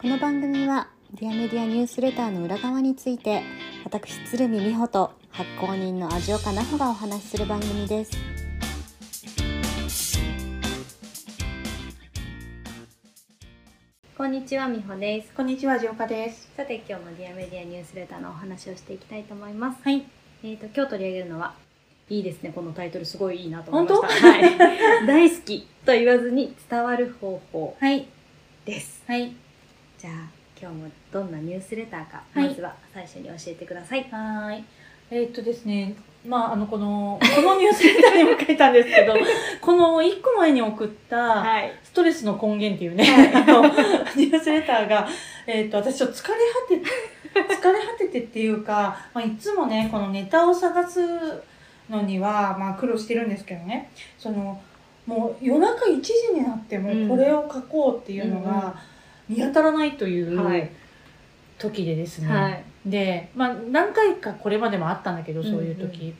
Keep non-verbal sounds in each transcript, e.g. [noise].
この番組はディアメディアニュースレターの裏側について私鶴見美穂と発行人の味岡奈穂がお話しする番組ですこんにちは美穂ですこんにちは、ジオカです。さて今日もディアメディアニュースレターのお話をしていきたいと思いますはい。えっ、と今日取り上げるのはいいですねこのタイトルすごいいいなと思いました本当はい、[laughs] 大好きと言わずに伝わる方法はい。ですはい。じゃあ今日もどんなニュースレターか、はい。まずは最初に教えてください。はーい。えーっとですね、まあ、あの、この、[laughs] このニュースレターにも書いたんですけど、[laughs] この一個前に送った、い。ストレスの根源っていうね、[laughs] あの、ニュースレターが、えーっと、私ちょっと疲れ果て、疲れ果ててっていうか、まあ、いつもね、このネタを探すのには、まあ、苦労してるんですけどね、その、もう夜中1時になってうん。もこれを書こうっていうのうんうん。が見当たらないという、はい。時でですね、はい。で、まあ、何回かこれまでもあったんだけどそういううんうん時、い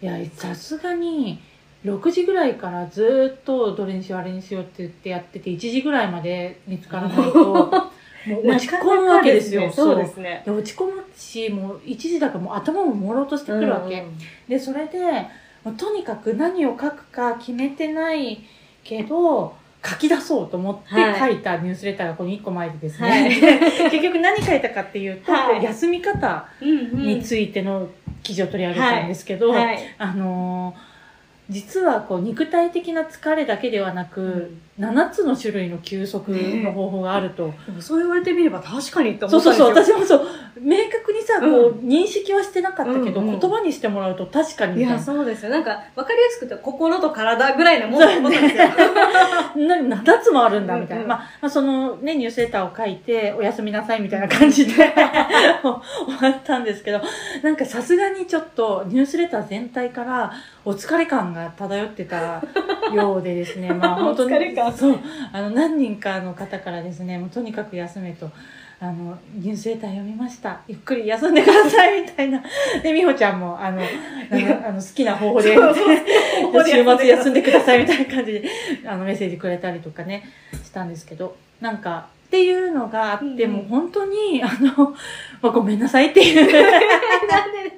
やさすがに6時ぐらいからずっとどれにしようあれにしようって言ってやってて1時ぐらいまで見つからないと [laughs] もう落ち込むわけですよ。そうですね。で落ち込むしもう1時だからもう頭も朦朧としてくるわけ、でそれでもうとにかく何を書くか決めてないけど書き出そうと思ってはい。書いたニュースレターがこの1個前でですね、はい。[laughs] 結局何書いたかっていうと、はい。休み方うんについての記事を取り上げたんですけど、はい。あのー実はこう肉体的な疲れだけではなく、7つの種類の休息の方法があると、でもそう言われてみれば確かにってそう思ったんですよ。そうそう私もそう。明確にさ、こうう認識はしてなかったけど、うんうん言葉にしてもらうと確かにいやそうですよ。なんか分かりやすくて心と体ぐらいのもんだと思ったんですよ。[laughs] な7つもあるんだみたいな、うんうんまあ、まあそのねニュースレターを書いておやすみなさいみたいな感じで [laughs] 終わったんですけどなんかさすがにちょっとニュースレター全体からお疲れ感が漂ってたようでですね。まあ本当に [laughs] お疲れ感そう。あの何人かの方からですねもうとにかく休めと。あのニュースレター読みました。ゆっくり休んでくださいみたいな。で美穂ちゃんもあの [laughs] あの好きな方法で [laughs] 週末休んでくださいみたいな感じで [laughs] あのメッセージくれたりとかねしたんですけどなんかっていうのがあって、うんうん。もう本当にあの、まあ、ごめんなさいっていう。なんで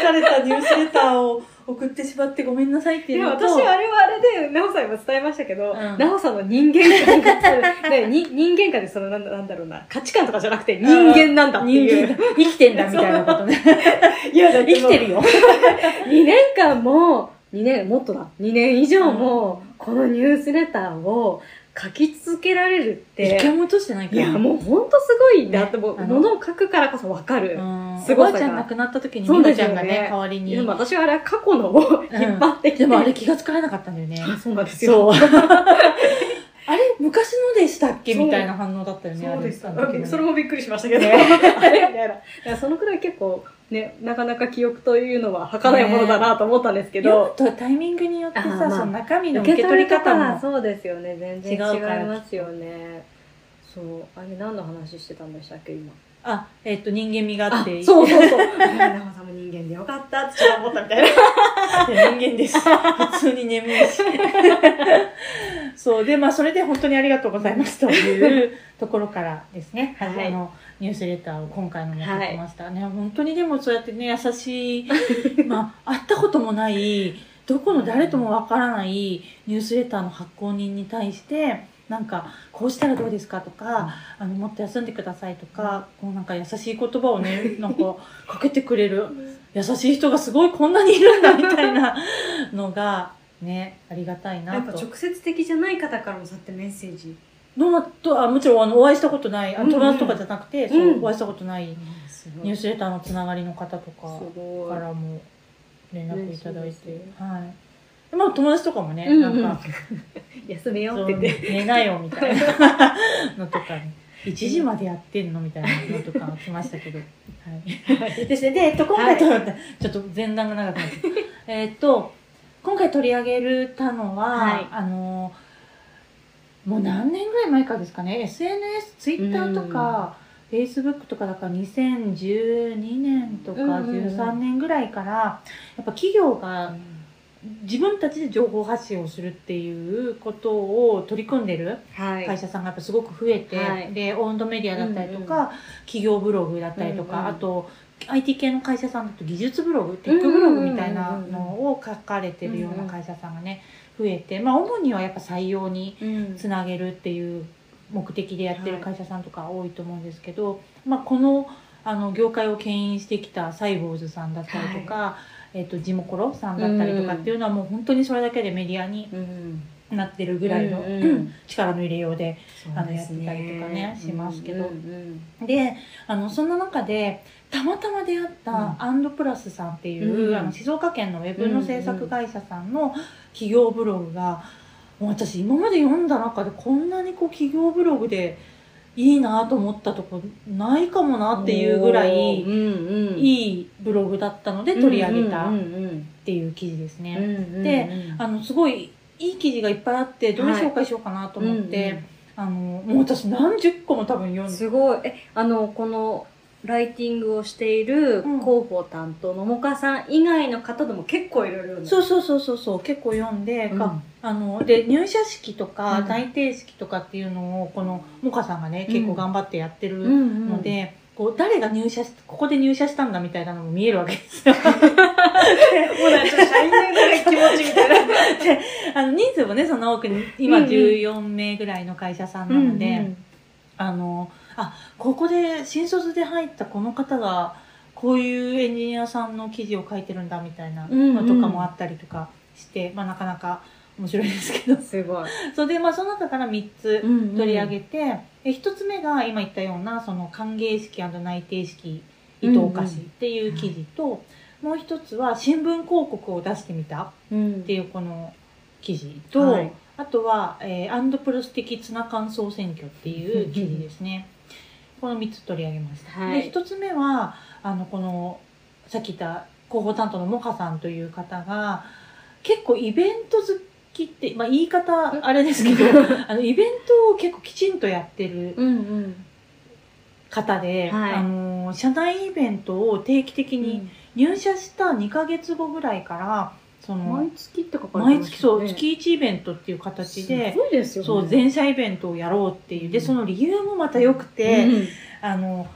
疲れたニュースレターを送ってしまってごめんなさいっていやいうのと私はあれはあれで、なほさんにも伝えましたけど、うん。なほさんの人間観が、人間観でそのなんだなんだろうな、価値観とかじゃなくて人間なんだっていう。人間生きてんだみたいなことね。[laughs] いや、生きてるよ。[laughs] 2年間も、2年、もっとだ、2年以上も、このニュースレターを書き続けられるって、一回も落としてないか。らいや、もうほんとすごいんだって、もう、ねあのものを書くからこそわかる。うんすごさが。おばあちゃん亡くなった時にそう美ですよね穂ちゃんがね。代わりに。でも私はあれは過去のを引っ張ってきて、でもあれ気がつかれなかったんだよね。あそうなんですよ。そう。[laughs] あれ昔のでしたっけ？みたいな反応だったよね。そうです。あれあの時ねそれもびっくりしましたけど。ね。[laughs] あれみたいな。いや、そのくらい結構、ね、なかなか記憶というのは儚いものだなと思ったんですけど。よくタイミングによってさ、まあその中身の受け取り方もそうですよね。全然違いますよね。そう。あれ何の話してたんでしたっけ、今？あえっ、と人間味があってそうそうそう。[laughs] 長さんも人間でよかったって思ったみたいな。[laughs] 人間です普通に眠いし [laughs] そうでまあそれで本当にありがとうございますというところからですね、はいあのニュースレターを今回のも書きました、ね本当にでもそうやってね優しい [laughs] まあ会ったこともないどこの誰ともわからないニュースレターの発行人に対してなんかこうしたらどうですかとか、あのもっと休んでくださいとか、こうなんか優しい言葉をね [laughs] なんかかけてくれる優しい人がすごいこんなにいるんだみたいな [laughs] のがねありがたいなと。接的じゃない方からもそうやってメッセージ。どなとあもちろんあのお会いしたことないあ友達とかじゃなくて、うん。そうお会いしたことない。すニュースレターのつながりの方とか。からも連絡いただいて、ねはい。でまあ友達とかもね、うんうん。なんか [laughs] 休めよそううって。寝なよみたいな [laughs] のとかね1時までやってんのみたいなのとか来ましたけど、はい、ですね。で、えっと、今回と、ちょっと前段が長くなって。えっと今回取り上げるたのは、はい。あのもう何年ぐらい前からですかね？SNS ツイッターとか、フェイスブックとかだから2012年とかうんうんうん。13年ぐらいからやっぱ企業が自分たちで情報発信をするっていうことを取り組んでるはい。会社さんがやっぱすごく増えて、はい。でオウンドメディアだったりとか、うんう企業ブログだったりとか、うんうんあと IT 系の会社さんだと技術ブログテックブログみたいなのを書かれてるような会社さんがね増えて、まあ、主にはやっぱ採用にうん。つなげるっていう目的でやってる会社さんとか多いと思うんですけど、まあ、このあの業界を牽引してきたサイボーズさんだったりとか、えっとジモコロさんだったりとかっていうのはもう本当にそれだけでメディアにうん。なってるぐらいの、うんうん力の入れようであのやってたりとかねしますけど。うんうん。であのそんな中でたまたま出会ったアンドプラスさんっていう、うんあの静岡県のウェブの制作会社さんの企業ブログが、もう私今まで読んだ中でこんなにこう企業ブログでいいなと思ったとこないかもなっていうぐらいうんうんいいブログだったので取り上げたっていう記事ですね。うんうんでうんあのすごいいい記事がいっぱいあってどれ紹介しようかなと思って、うんうん。あのもう私何十個も多分読んで。すごい。えあのこのライティングをしているうん。広報担当のもかさん以外の方でも結構いろいろそうそうそうそうそう。結構読んで、うん。かあので入社式とかうん。内定式とかっていうのをこのモカさんがね結構頑張ってやってるうんので、こう誰が入社しここで入社したんだみたいなのも見えるわけですよ。[laughs] もうなんか社員の気持ちみたいな。で [laughs] あの人数もねその多くに今うんうん。14名ぐらいの会社さんなので、うん。あのあここで新卒で入ったこの方がこういうエンジニアさんの記事を書いてるんだみたいなのとかもあったりとかして、まあ、なかなか面白いですけど。すごい。[laughs] それで、まあ、その中から3つ取取り上げて、え1つ目が今言ったようなその歓迎式内定式伊藤菓子っていう記事と、もう1つは新聞広告を出してみたうん。っていうこの記事と、はい。あとは、えーアンドプロス的ツナ缶総選挙っていう記事ですね。この3つ取り上げました。はい。で、1つ目は、あの、この、さっき言った広報担当のモカさんという方が、結構イベント好きって、まあ言い方あれですけど、[laughs] あの、イベントを結構きちんとやってるうんうん。方で、はい。あの、社内イベントを定期的に入社した2ヶ月後ぐらいから、その、毎月って書かれて毎月そう、月1イベントっていう形で、ね。そう、全社イベントをやろうっていう。で、うん。その理由もまた良くて、うんあの、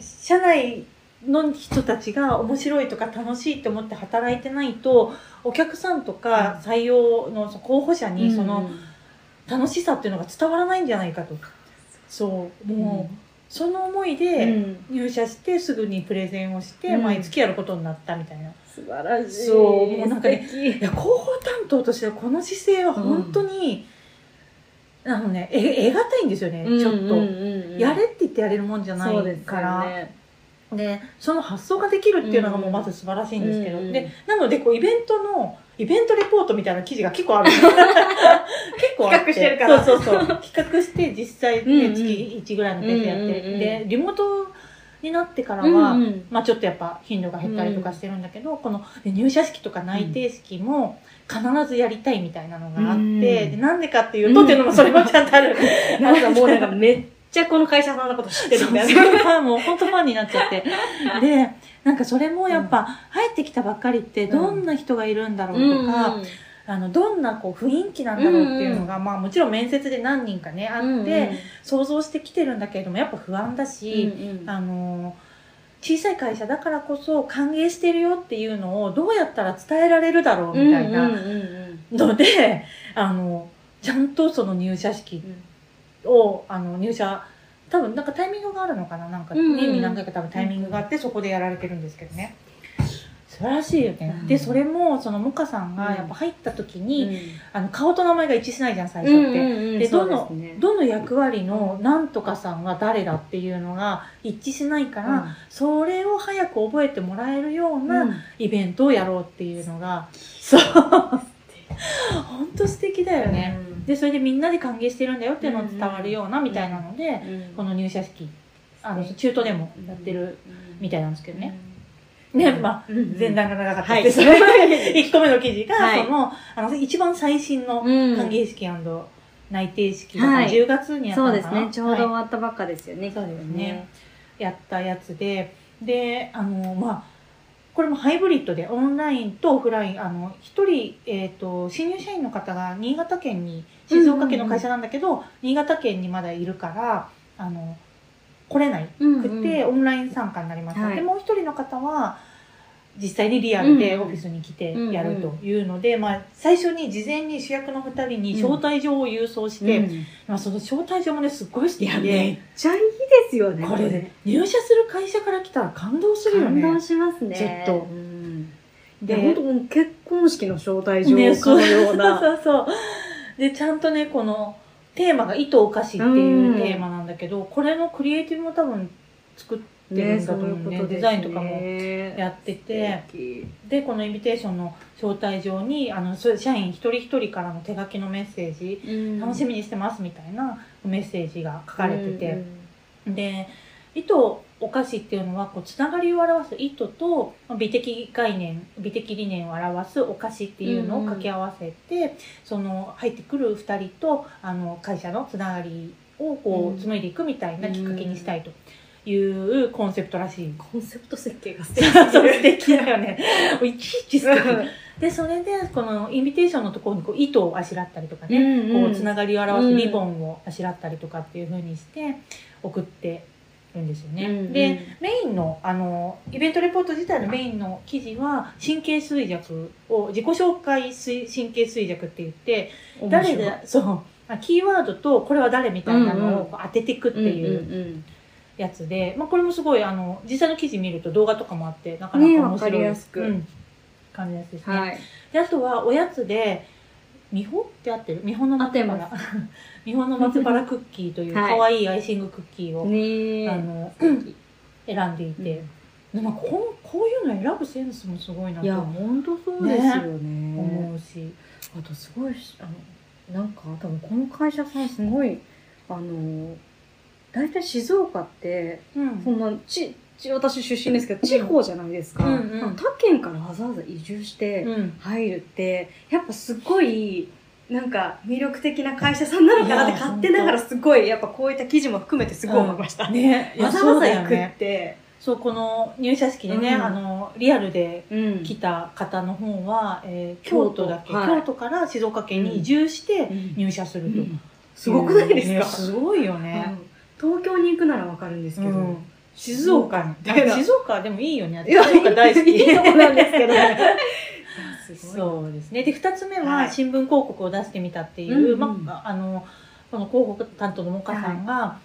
社内の人たちが面白いとか楽しいって思って働いてないと、お客さんとか採用の候補者にその楽しさっていうのが伝わらないんじゃないかと。そう、もう、その思いでうん。入社してすぐにプレゼンをして、うん。毎月やることになったみたいな。素晴らしい。そうもうなんかねいや、広報担当としてはこの姿勢は本当に、あのね、え、得難いんですよね、ちょっと。うんうん。うんうんやれって言ってやれるもんじゃないから。ね。で、その発想ができるっていうのがもうまず素晴らしいんですけど。うん。で、なので、こう、イベントの、イベントレポートみたいな記事が結構ある。[laughs] 結構あって。企画してるからそうそうそう。企画して実際ね、うんうん月1ぐらいのペースでやって、うんうんうんで、リモートになってからは、うんうんまあちょっとやっぱ頻度が減ったりとかしてるんだけど、この入社式とか内定式も必ずやりたいみたいなのがあって、うんでなんでかっていうと、っていうのもそれもちゃんとある。[laughs] なんかもうなんかめっちゃこの会社さんのこと知ってるみたいな。そうそうもう本当ファンになっちゃって。で、なんかそれもやっぱ入ってきたばっかりってどんな人がいるんだろうとか、あの、どんなこう雰囲気なんだろうっていうのが、まあもちろん面接で何人かね、あって、想像してきてるんだけれども、やっぱ不安だし、あの小さい会社だからこそ歓迎してるよっていうのをどうやったら伝えられるだろうみたいなので、あのちゃんとその入社式をあの入社。多分なんかタイミングがあるのかな。なんかうんうん年に何回か多分タイミングがあってそこでやられてるんですけどね。素晴らしいよね、うん。でそれもそのモカさんがやっぱ入った時に、に、あの顔と名前が一致しないじゃん最初って、でどのどの役割のなんとかさんは誰だっていうのが一致しないから、それを早く覚えてもらえるようなイベントをやろうっていうのが、そう。本当素敵だよね、でそれでみんなで歓迎してるんだよっていうのを伝わるようなみたいなので、この入社式あの中途でもやってるみたいなんですけどね、ねまあ前段が長かったはい。です、1個目の記事が、はい。そのあの一番最新の歓迎式内定式がはい。10月にやったそうのかな、ですね。ちょうど終はいわったばっかですよね。そうですね。やったやつでであのまあこれもハイブリッドでオンラインとオフラインあの一人、えー、と新入社員の方が新潟県に静岡県の会社なんだけど、新潟県にまだいるからあの来れないくて、オンライン参加になりました、はいでもう一人の方は実際にリアルでオフィスに来てやるというので、まあ、最初に事前に主役の2人に招待状を郵送して、うんまあ、その招待状もねすっごい素敵でめっちゃいいですよね。これで入社する会社から来たら感動するよ感動ね。しますね。ずっとうん。でで、本当結婚式の招待状ね、かのような。[laughs] そうそうそう。で、ちゃんとね、このテーマが糸お菓子っていうテーマなんだけど、これのクリエイティブも多分作ってるんだと思うね。デザインとかもやってて、で、このインビテーションの招待状に、あの、社員一人一人からの手書きのメッセージ、楽しみにしてますみたいなメッセージが書かれてて、で糸お菓子っていうのはこうつながりを表す糸とまあ美的概念美的理念を表すお菓子っていうのを掛け合わせて、その入ってくる2人とあの会社のつながりをこうんう紡いでいくみたいなきっかけにしたいというコンセプトらしい。コンセプト設計が素 [laughs] そうそう素敵。敵だよね。いちいち素敵。で、それで、このインビテーションのところにこう糸をあしらったりとかね、うんこうつながりを表すリボンをあしらったりとかっていう風にして送ってるんですよね。うんで、メインのあのイベントレポート自体のメインの記事は神経衰弱を自己紹介水神経衰弱って言って誰でそうあキーワードとこれは誰みたいなのを当てていくっていううやつで、まあ、これもすごいあの実際の記事見ると動画とかもあってなかなか面白い、ねわかりやすく。うん、感じやすいですね。はい。であとはおやつで美穂って合ってる？美穂の松合原美穂 [laughs] の松原クッキーという [laughs] はい。可愛いアイシングクッキーを、ねあの [clears throat] 選んでいて、でもこうこういうの選ぶセンスもすごいないとや、思本当そうですよね。うし、あとすごいし、あの、なんか多分この会社さんすごい、あの、大体静岡って、うん。そんな、ち、ち私出身ですけど、地方じゃないですか。うんうん。他県からわざわざ移住してうん。入るって、やっぱすごい、なんか魅力的な会社さんなのかなって勝手ながらすごい、やっぱこういった記事も含めてすごい思いました。ねいやわざわざ行くそうだよね。って。そうこの入社式でね、うん。あのリアルでうん。来た方の方は、えー京都。だっけ、京都はい。京都から静岡県に移住して入社すると、すごくないですねか、すごいようね、ん。東京に行くならわかるんですけど、うん静岡に。みたいな静岡でもいいよね。静岡大好き。いいとこなんですけどね。[laughs] そうですね。で2つ目ははい。新聞広告を出してみたっていう、うんうん。まあ、あのこの広告担当のモカさんが、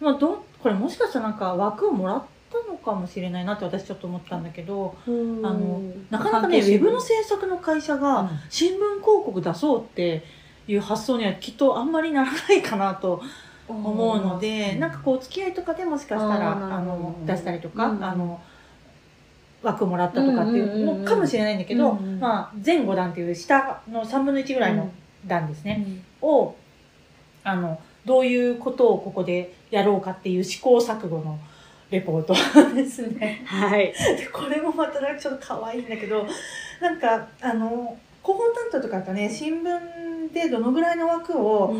まあ、どこれもしかしたらなんか枠をもらったのかもしれないなって私ちょっと思ったんだけどあのなかなかねウェブの制作の会社が新聞広告出そうっていう発想にはきっとあんまりならないかなと思うので、なんかこう付き合いとかでもしかしたらあの出したりとか、うん。あの枠もらったとかっていうのかもしれないんだけど、うんうんまあ、前後段っていう下の3分の1ぐらいの段ですね、をあのどういうことをここでやろうかっていう試行錯誤のレポート [laughs] ですね。はい。でこれもまたなんかちょっと可愛いんだけどなんかあの広報担当とかだとね新聞でどのぐらいの枠を、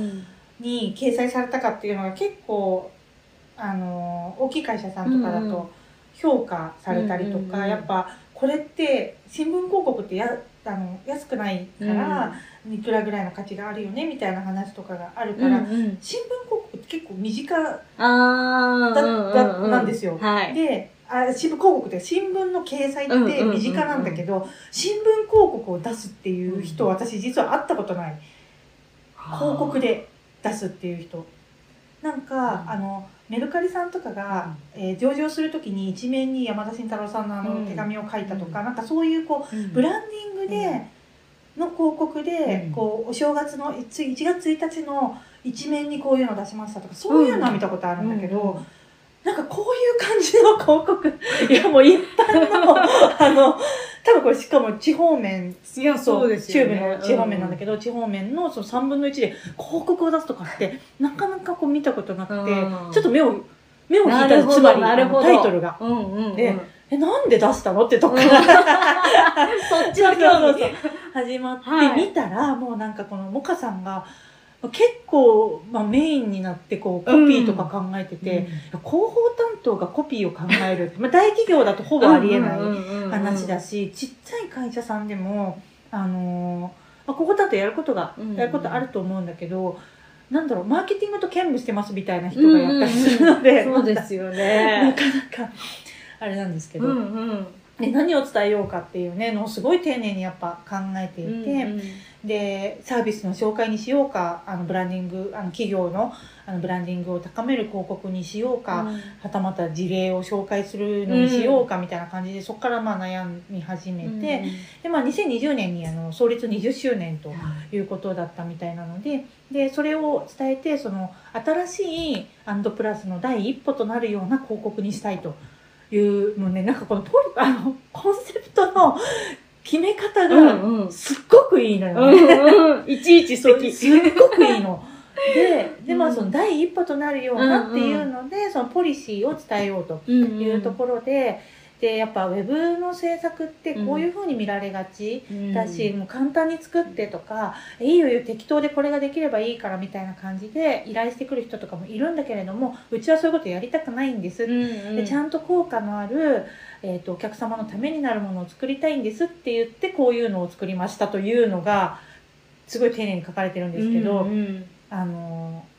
に掲載されたかっていうのが結構あの大きい会社さんとかだうんうんと評価されたりとか、うんうんうん。やっぱこれって新聞広告ってやあの安くないから、いくらぐらいの価値があるよねみたいな話とかがあるから、新聞広告って結構身近だだなんですよ。はい。であ新聞広告って新聞の掲載って身近なんだけど、新聞広告を出すっていう人、うん。私実は会ったことない。広告で出すっていう人。なんか、うん。あのメルカリさんとかが、えー上場するときに一面に山田慎太郎さんのあのうん。手紙を書いたとか、うん。なんかそういうこうブラランディングで、の広告で、うん。こうお正月の1 1月1日の一面にこういうの出しましたとかそういうのは見たことあるんだけど、なんかこういう感じの広告。[laughs] いやもう一般のあの多分これしかも地方面いやそうですよね。中部の地方面なんだけど、地方面のその3分の1で広告を出すとかってなかなかこう見たことなくて、うん。ちょっと目を目を引いたつまりタイトルが。うんうんうん。でえなんで出したのってとこ。かうん。ら [laughs] そっちの興味。そうそうそう始まってはい見たら、もうなんかこのモカさんが結構、まあ、メインになってこうコピーとか考えてて、うん広報担当がコピーを考えるまあ、大企業だとほぼありえない話だし、ちっちゃい会社さんでも、あのーまあ、ここだとやることが、うんやることあると思うんだけど、なんだろう、マーケティングと兼務してますみたいな人がやったりするので、そうですよなね。[laughs] かなか、あれなんですけど、うんうん。で何を伝えようかっていうねのをすごい丁寧にやっぱ考えていて、うんでサービスの紹介にしようかあのブランディングあの企業のあのブランディングを高める広告にしようか、はたまた事例を紹介するのにしようかみたいな感じで、そこからまあ悩み始めて、でまあ、2020年にあの創立20周年ということだったみたいなのででそれを伝えてその新しいアンドプラスの第一歩となるような広告にしたいというもうねなんかこのポリあのコンセプトの決め方がうんうん。すっごくいいのようね。んうん。いちいち素敵。すっごくいいの。ででまうんあその第一歩となるようなっていうので、そのポリシーを伝えようとうんいうところで、でやっぱウェブの制作ってこういうふうに見られがち。だし、もう簡単に作ってとか、いいよいいよ適当でこれができればいいからみたいな感じで依頼してくる人とかもいるんだけれどもうちはそういうことやりたくないんです、でちゃんんと効果のある、えー、とお客様のためになるものを作りたいんですって言ってこういうのを作りましたというのがすごい丁寧に書かれてるんですけど、うんうん。あのー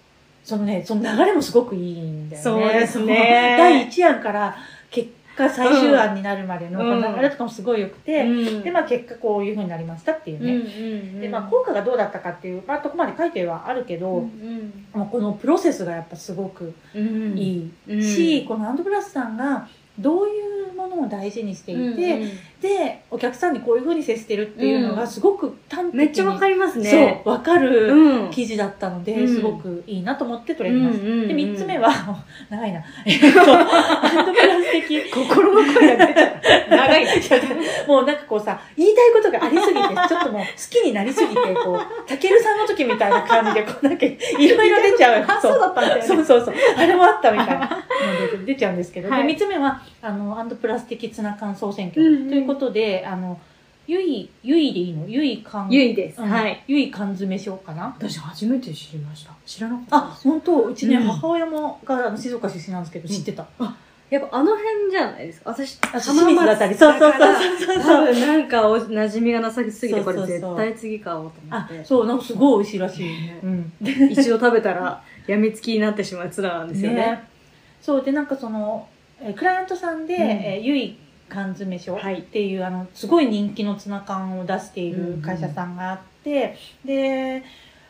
そのねその流れもすごくいいんだよね。そうですね。[laughs] 第1案から結果最終案になるまでのうん。この流れとかもすごい良くて、うん。でまあ結果こういうふうになりましたっていううんね。うん。でまあ効果がどうだったかっていう、まあ、とこまで書いてはあるけど、うんもうこのプロセスがやっぱすごくうん。いうん。いし、このアンドプラスさんがどういうものを大事にしていて、うんでお客さんにこういうふうに接してるっていうのがすごく端的に、めっちゃわかりますね。そうわかるうん記事だったので、うんすごくいいなと思って取り上げました。うんうんうんで3つ目は [laughs] 長いな [laughs] えっとアンドプラス的心の声が出ちゃった。長い [laughs] な。もうなんかこうさ言いたいことがありすぎてちょっともう好きになりすぎてこうたけるさんの時みたいな感じでこうなんかいろいろ出ちゃうあ、そう。そうそうそう。あれもあったみたいな出ちゃうんですけど、はい。で3つ目はあのアンドプラス的ツナ缶総選挙。うんうん。ということで、あのゆいゆいでいいの？ゆい缶。ゆいです。うん。はい。ゆい缶詰賞かな？私初めて知りました。知らなかったあ本当？うちね、うん。母親もがあの静岡出身なんですけど知ってた、やっぱあの辺じゃないですか。私、あ清水だったり。そうそうそうそう。多そう分なんかお馴染みがなさすぎて、これ絶対次買おうと思あって。そうなんかすごい美味しいらしい、ね。うん。[laughs] 一度食べたら、やみつきになってしまうツナなんですよね。そうでなんかそのえークライアントさんで、うん。えーゆい缶詰賞はい。っていう、あのすごい人気のツナ缶を出している会社さんがあって、で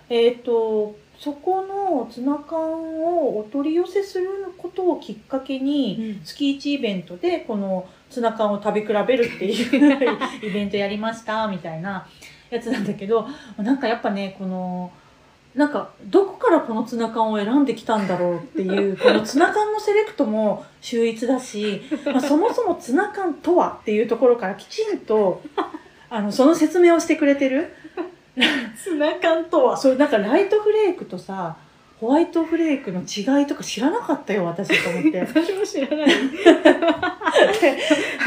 えっ、とそこのツナ缶をお取り寄せすることをきっかけに、月1イベントでこのツナ缶を食べ比べるっていう [laughs] イベントやりましたみたいなやつなんだけどなんかやっぱねこのなんかどこからこのツナ缶を選んできたんだろうっていうこのツナ缶のセレクトも秀逸だし、[laughs] まあ、そもそもツナ缶とはっていうところからきちんとあのその説明をしてくれてる？ツナ缶とは？それなんかライトフレークとさホワイトフレークの違いとか知らなかったよ私と思って。[laughs] 私も知らない。[laughs]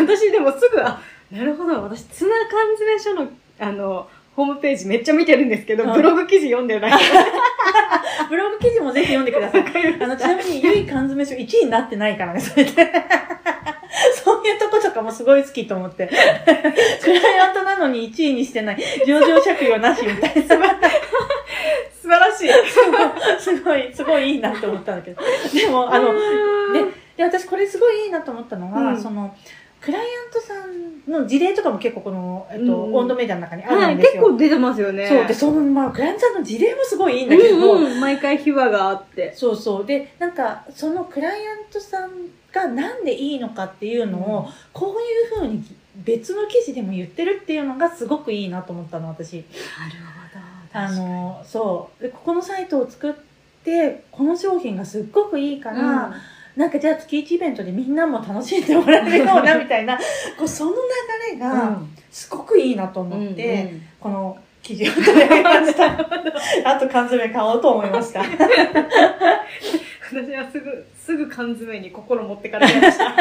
私でもすぐ、あ、なるほど。私、ツナ缶詰書の、あの、ホームページめっちゃ見てるんですけど、うんブログ記事読んでない。[laughs] ブログ記事もぜひ読んでください。あの、ちなみに、ゆい缶詰書1位になってないからね、それで。[laughs] そういうとことかもすごい好きと思って。[laughs] クライアントなのに1位にしてない。上場借用なしみたいな。素晴らしい。すごい、すごいいいなって思ったんだけど。でも、あの、で、で、私これすごいいいなと思ったのが、うんその、クライアントさんの事例とかも結構この、えっと、うん温度メディアの中にあはい、るんですよ。結構出てますよね。そう。で、その、まあ、クライアントさんの事例もすごいいいんだけど、うんうん、毎回秘話があって。そうそう。で、なんか、そのクライアントさんがなんでいいのかっていうのを、うんこういうふうに別の記事でも言ってるっていうのがすごくいいなと思ったの、私。なるほど。あの、そう。で、ここのサイトを作って、この商品がすっごくいいから、うんなんかじゃあ月1イベントでみんなも楽しんでもらえるようなみたいな、[laughs] こうその流れがすごくいいなと思って、この記事を取り上げました。[laughs] あと缶詰買おうと思いました。私はすぐ、すぐ缶詰に心持ってかれました。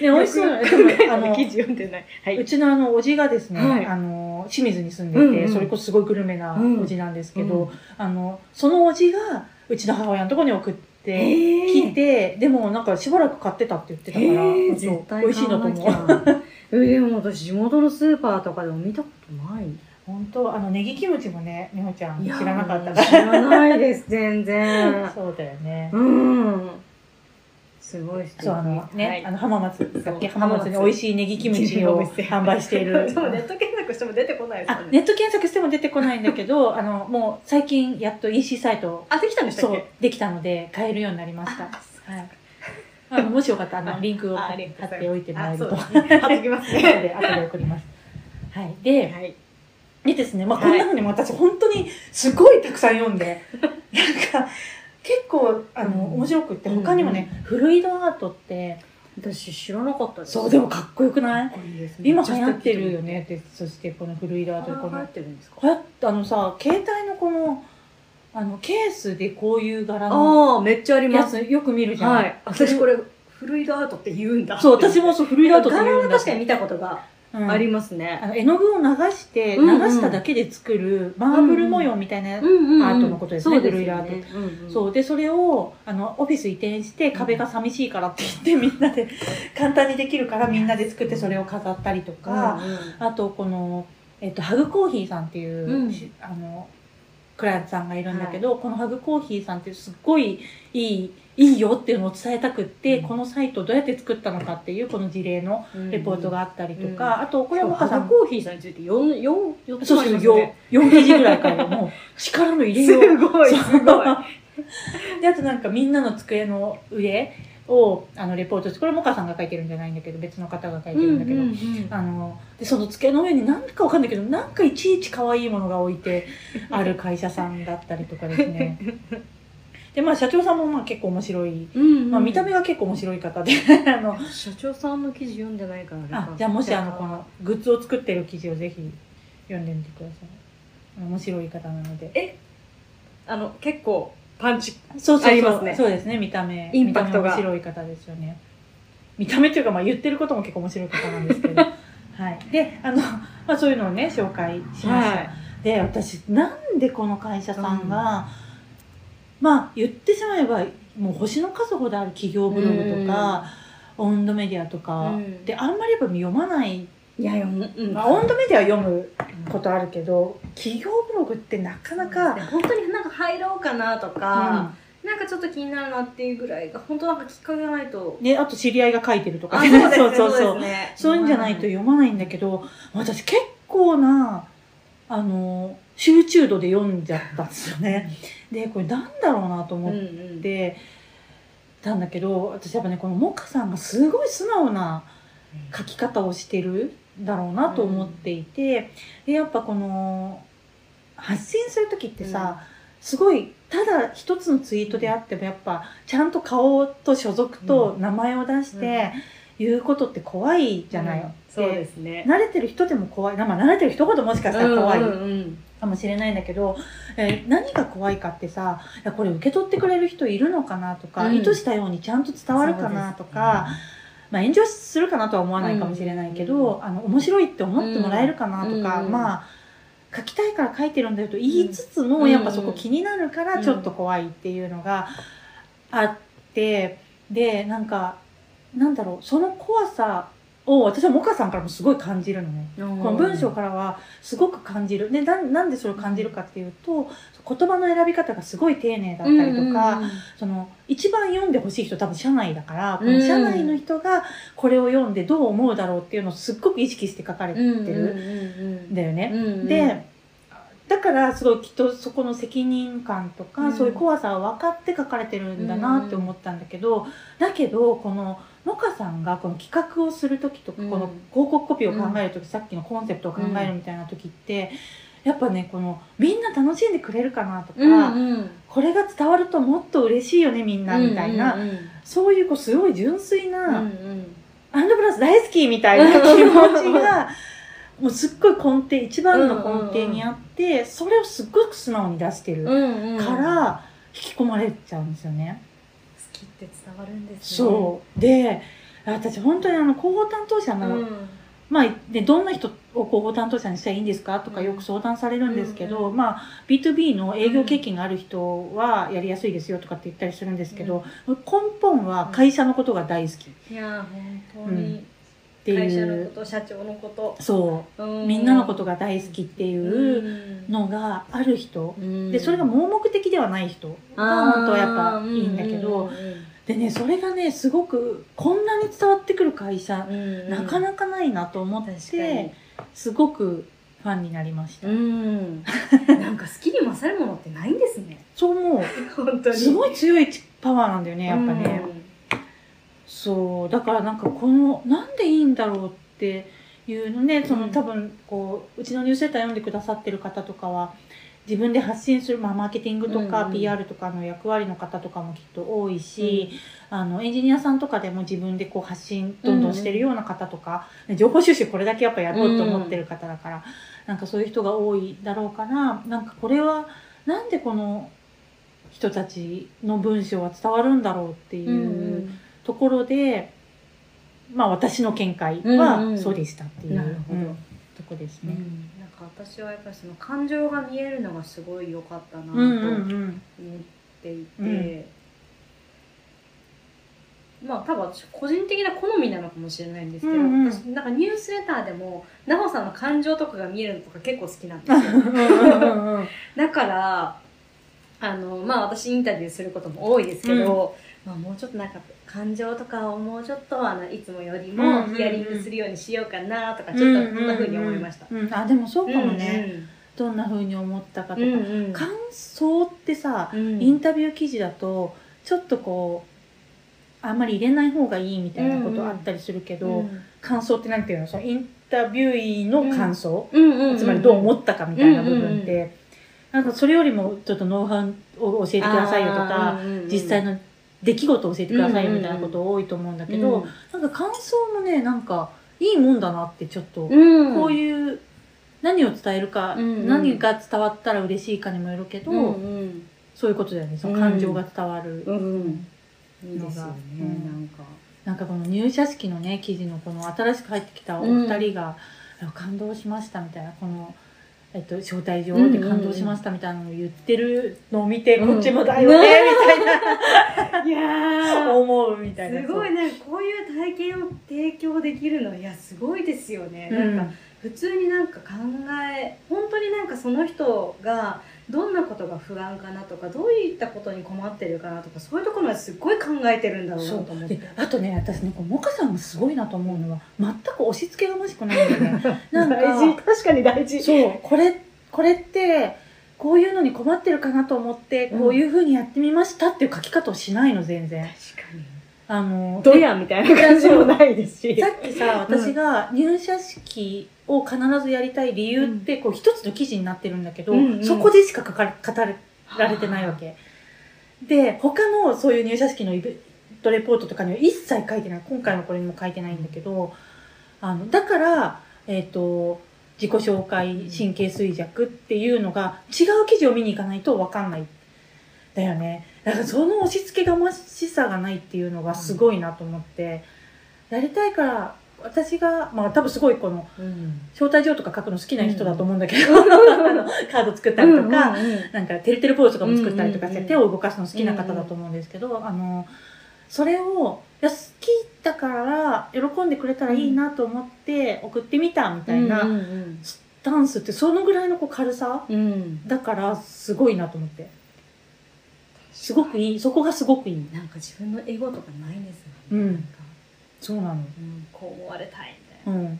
で、[laughs] 美味しそうなの。よく考えあの記事読んでない。はうい。ちのあの、おじがですね、はいあの、清水に住んでいて、うんうんそれこそすごいグルメなうんおじなんですけど、うんあのそのおじがうちの母親のところに送ってえきて、でもなんかしばらく買ってたって言ってたから、絶対美味しいんだと思う。[laughs] えでも私地元のスーパーとかでも見たことない。本当あのネギキムチもね美穂ちゃん知らなかった知らないです全然。[laughs] そうだよね。うんすごいそうあのね、はい。あの浜松だっけそう浜松に美味しいネギキムチを販売している。[laughs] でもネット検索しても出てこないですよね。あネット検索しても出てこないんだけど、[laughs] あのもう最近やっと EC サイトあできたんでしたそうっけできたので買えるようになりました。あはい。あのもしよかったらあのリンクを貼っておいてもらえると。貼っときます後ね。[laughs] で後で送ります。はい。で、はい。でですね、まあはい。こんなふうにも私本当にすごいたくさん読んで、なんか結構あの、うん面白くって他にもね、フルイドアートって私知らなかったです。そうでもかっこよくない？今流行ってるよね。ってそしてこのフルイドアートでこの流行ってるんですか？流行ったあのさ携帯のこのあのケースでこういう柄のああめっちゃありやます。つよく見るじゃん、はい。私これフルイドアートって言うんだ。そう私もそうフルイドアートって言柄はう。んだ確かに見たことがうん。ありますね。あの絵の具を流して流うんうん。しただけで作るマーブル模様みたいな、アートのことですねそうですよフルイドアートうんうん。そう。でそれをあのオフィス移転して壁が寂しいからって言って [laughs] みんなで簡単にできるからみんなで作ってそれを飾ったりとか、あとこの、えっと、ハグコーヒーさんっていう、うん。しあのクライアントさんがいるんだけど、このハグコーヒーさんってすっごいいいいいよっていうのを伝えたくって、うん。このサイトをどうやって作ったのかっていうこの事例のうん。レポートがあったりとか、うん。あとこれはこれはモカさんハコーヒーさんについて4、4、4つそうそうもありますね。4, 4ページぐらいからもう [laughs] 力の入れよう。すごい、すごい。[laughs] であとなんかみんなの机の上をあのレポートしてこれモカさんが書いてるんじゃないんだけど別の方が書いてるんだけど、あのでその机の上に何かわかんないけどなんかいちいち可愛いものが置いてある会社さんだったりとかですね [laughs] でまあ社長さんもまあ結構面白い、うんまあ、見た目が結構面白い方で [laughs] あの社長さんの記事読んでないからあじゃあもしあのこのグッズを作ってる記事をぜひ読んでみてください。面白い方なので。あの結構パンチそうそうそう。ありますね。そうですね。見た目。インパクトが。見た目面白い方ですよね。見た目っていうかまあ言ってることも結構面白い方なんですけど。[laughs] はい。であの、まあ、そういうのをね紹介しました、はい。で私なんでこの会社さんが、まあ言ってしまえばもう星の数ほどある企業ブログとか、温度メディアとか、うん。であんまりやっぱ読まない、いや読む、うん。まあ、温度メディアは読むことあるけど企業ブログってなかなか、本当になんか入ろうかなとうか、なんかちょっと気になるなっていうぐらいが本当なんかきっかけがないと。んであと知り合いが書いてるとか。そうですね。[laughs] そうそうそう。そういうんじゃないと読まないんだけど私結構なあの集中度で読んじゃったんですよね。[laughs] でこれなんだろうなと思っうんうん。てたんだけど私やっぱねこのモカさんがすごい素直な書き方をしてるんだろうなと思っていて、でやっぱこの発信する時ってさ、すごいただ一つのツイートであってもやっぱちゃんと顔と所属と名前を出して言うことって怖いじゃない、うん。そうですね。慣れてる人でも怖い、まあ、慣れてる人ほどもしかしたら怖いうんうんうんかもしれないんだけど、えー何が怖いかってさいやこれ受け取ってくれる人いるのかなとか、うん。意図したようにちゃんと伝わるかなとか、まあ、炎上するかなとは思わないかもしれないけど、うん。あの面白いって思ってもらえるかなとか、うん。まあ書きたいから書いてるんだよと言いつつも、うん。やっぱそこ気になるからちょっと怖いっていうのがあってでなんかなんだろうその怖さを私はモカさんからもすごい感じるのね。うんこの文章からはすごく感じる。で、ななんでそれを感じるかっていうと、言葉の選び方がすごい丁寧だったりとか、うんうんその、一番読んでほしい人多分社内だから、こうんの社内の人がこれを読んでどう思うだろうっていうのをすっごく意識して書かれてうんるんだよね。で、だからすごいきっとそこの責任感とか、うん。そういう怖さを分かって書かれてるんだなって思ったんだけど、だけどこのモカさんがこの企画をする時とか、うん。この広告コピーを考える時、さっきのコンセプトを考えるみたいな時って、やっぱねこのみんな楽しんでくれるかなとか、うんうん。これが伝わるともっと嬉しいよねみんなみたいな、うんうん。そういうこうすごい純粋な、うんうん。アンドプラス大好きみたいな気持ちが [laughs] もうすっごい根底一番の根底にあって、それをすっごく素直に出してるうんうん。から引き込まれちゃうんですよね。好きって伝わるんですね。そう。で私本当にあの広報担当者のうん。まあ、でどんな人を広報担当者にしたらいいんですか？とかよく相談されるんですけど、うんうんまあ、B2B の営業経験がある人はやりやすいですよとかって言ったりするんですけど、根本は会社のことが大好き。っいや本当うんにて会社いう、のこと社長のこと。そう。うん。みんなのことが大好きっていうのがある人、うん。でそれが盲目的ではない人が本当はやっぱいいんだけど、うんうんでねそれがねすごくこんなに伝わってくる会社、うんうん。なかなかないなと思ってすごくファンになりました、うん。[laughs] なんか好きに勝るものってないんですね。そう思う。[laughs] 本当に。すごい強いパワーなんだよねやっぱね、そうだからなんかこのなんでいいんだろうっていうのねその、うん多分こううちのニュースレター読んでくださってる方とかは自分で発信する、まあ、マーケティングとかうん。うん PR とかの役割の方とかもきっと多いし、あのエンジニアさんとかでも自分でこう発信どんどんしてるような方とか、情報収集これだけやっぱやろうと思ってる方だから、なんかそういう人が多いだろうからなんかこれはなんでこの人たちの文章は伝わるんだろうっていう。うんところで、まあ私の見解うんうはん。そうでしたっていう、なるほど。うんとこですね。なんか私はやっぱりその感情が見えるのがすごい良かったなとうんうん思うん。っていて、うんまあ多分私個人的な好みなのかもしれないんですけど、うんうん。私なんかニュースレターでも奈穂さんの感情とかが見えるのとか結構好きなんですよ。うんうん。[laughs] だからあのまあ私インタビューすることも多いですけど、まあ、もうちょっとなんか感情とかをもうちょっとあのいつもよりうんもうんうん。ヒアリングするようにしようかなとかちょっとこんな風に思いました。うんうんうんあでもそうかもね、どんな風に思ったかとか、うんうん。感想ってさ、うん。インタビュー記事だとちょっとこうあんまり入れない方がいいみたいなことあったりするけど、うん。感想ってなんていうの？そのインタビューの感想、うんうんうんつまりどう思ったかみたいな部分って、うんうんなんかそれよりもちょっとノウハウを教えてくださいよとか、うんうん。実際の出来事を教えてくださいよみたいなこと多いと思うんだけど、うん。なんか感想もねなんかいいもんだなってちょっと、うん。こういう何を伝えるか、何が伝わったら嬉しいかにもよるけど、そういうことだよね。その感情が伝わる、うん。うん。いいですよね、うん。なんか。なんかこの入社式のね記事のこの新しく入ってきたお二人が、感動しましたみたいなこの。えっと、招待状で感動しましたみたいなのを言ってるのを見て、うんこっちもだよね、みたい [laughs] いやな、思うみたいな。すごいねこういう体験を提供できるの。いやすごいですよね、うんなん。か普通になんか考え本当になんかその人がどんなことが不安かなとかどういったことに困ってるかなとかそういうところまですっごい考えてるんだろうなそと思って。あとね私ねこうモカさんがすごいなと思うのは全く押し付けがましくないんだよね。[laughs] なんか大事。確かに大事。そうこれこれってこういうのに困ってるかなと思ってこういうふうにやってみましたっていう書き方をしないの全然。確かに。あのどやみたいな感じもないですし。さっきさ私が入社式を必ずやりたい理由ってこう一つの記事になってるんだけど、うんうん。そこでしか書かれ語られてないわけ。で他のそういう入社式のイベントレポートとかには一切書いてない。今回のこれにも書いてないんだけどあのだからえっ、と自己紹介神経衰弱っていうのが違う記事を見に行かないと分かんないだよね。だからその押し付けがましさがないっていうのがすごいなと思って、やりたいから私がまあ多分すごいこのうん。招待状とか書くの好きな人だと思うんだけど、[laughs] あのカード作ったりとか、うんうんうん。なんかてるてるポーズとかも作ったりとかして、うんうんうん。手を動かすの好きな方だと思うんですけど、あのそれをいや好きだから喜んでくれたらいいなと思って送ってみたみたいなうんうんスタンスってそのぐらいのこう軽さうん。うんだからすごいなと思って。すごくいい。そこがすごくいい。なんか自分のエゴとかないんですうんなん。かそうなの。うんこう思われたいみたいな。うん。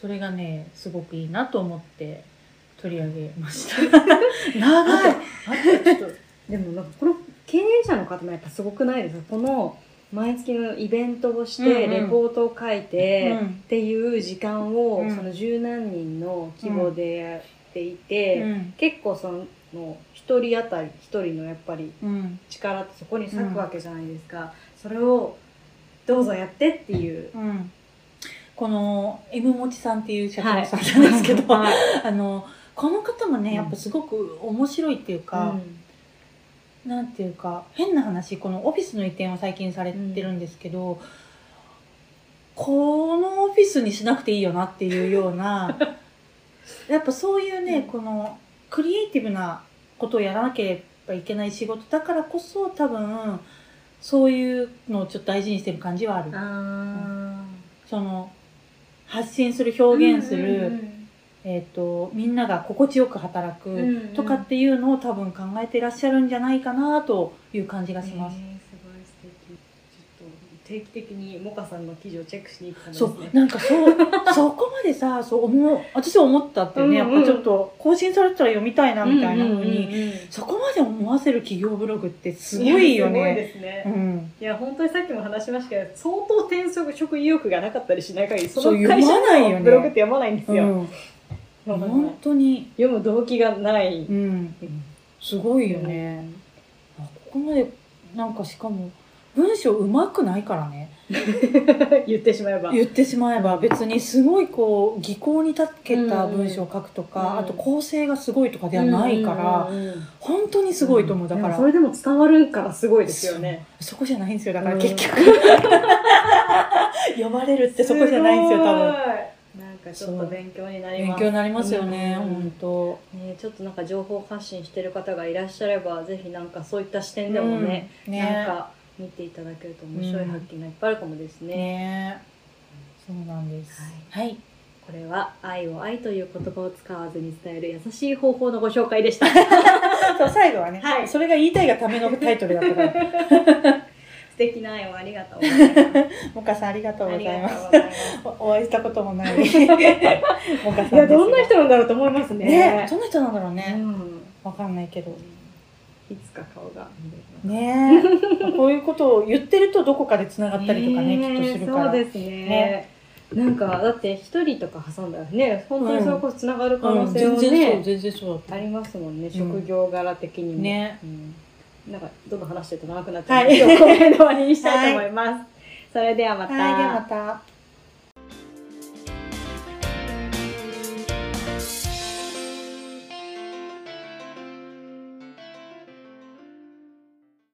それがねすごくいいなと思って取り上げました。[laughs] 長い。あとちょっとでもなんかこの経営者の方もやっぱすごくないですか？この毎月のイベントをしてレポートを書いて、うんっていう時間を、うん。その十何人の規模でやっていて、うん。結構その一人当たり一人のやっぱりうん力ってそこに割くわけじゃないですか、それをどうぞやってっていう。うん。この M もちさんっていう社長さんなんですけど、はい。[laughs] あのこの方もねうん。やっぱすごく面白いっていうか、なんていうか変な話このオフィスの移転を最近されてるんですけど、このオフィスにしなくていいよなっていうような、[laughs] やっぱそういうね、うん。このクリエイティブなことをやらなければいけない仕事だからこそ多分、そういうのをちょっと大事にしてる感じはある。あその、発信する、表現する、うんうんえっ、と、みんなが心地よく働くうんうんとかっていうのを多分考えていらっしゃるんじゃないかなという感じがします。えー定期的にモカさんの記事をチェックしに行くかもですそねう、なんかそう、[laughs] そこまでさ、そう思う、私は思ったってね、うんうんやっぱちょっと更新されてたら読みたいなみたいな風に、うんうんうんうん。そこまで思わせる企業ブログってすごいよやすごいね。ですね、うん。いや本当にさっきも話しましたけど相当転職意欲がなかったりしない限りその会社のブログって読まないんですよ、うん、だから本当に、読む動機がない、うん、すごいよね。あここまで、なんかしかも、文章うまくないからね。[laughs] 言ってしまえば。言ってしまえば別にすごいこう技巧にたけた文章を書くとか、うん。あと構成がすごいとかではないから、うん本当にすごいと思う、だからそれでも伝わるからすごいですよね。そこじゃないんですよ。だからうん。結局、[laughs] 読まれるってそこじゃないんですよ多分。分なんかちょっと勉強になり勉ます。強になりますよね、うん。本当。ね、ちょっとなんか情報発信してる方がいらっしゃればぜひなんかそういった視点でもね,、うん。ね。なんか見ていただけると面白い発見がいっぱいあるかもですね、ねそうなんです。はい、これは愛を愛という言葉を使わずに伝える優しい方法のご紹介でした。[laughs] そう最後はね、はい。それが言いたいがためのタイトルだったから。[laughs] 素敵な愛をありがとうございます。もかさんありがとうございます。おお会いしたこともない。もかさんですいやどんな人なんだろうと思いますね。ねどんな人なんだろううね、ん。わかんないけど。いつか顔が見れますね。え [laughs] こういうことを言ってるとどこかでつながったりとかね、ねきっとするから。そうですね。ね。なんかだって一人とか挟んだらね本当にそれこそつながる可能性をうん、全然そうね、全然そうありますもんね、ん。職業柄的にも。ね。うん、なんかどんどん話してると長くなっちゃうのはい。で、今日この辺で終わりにしたいと思います、それではまた、はいではまた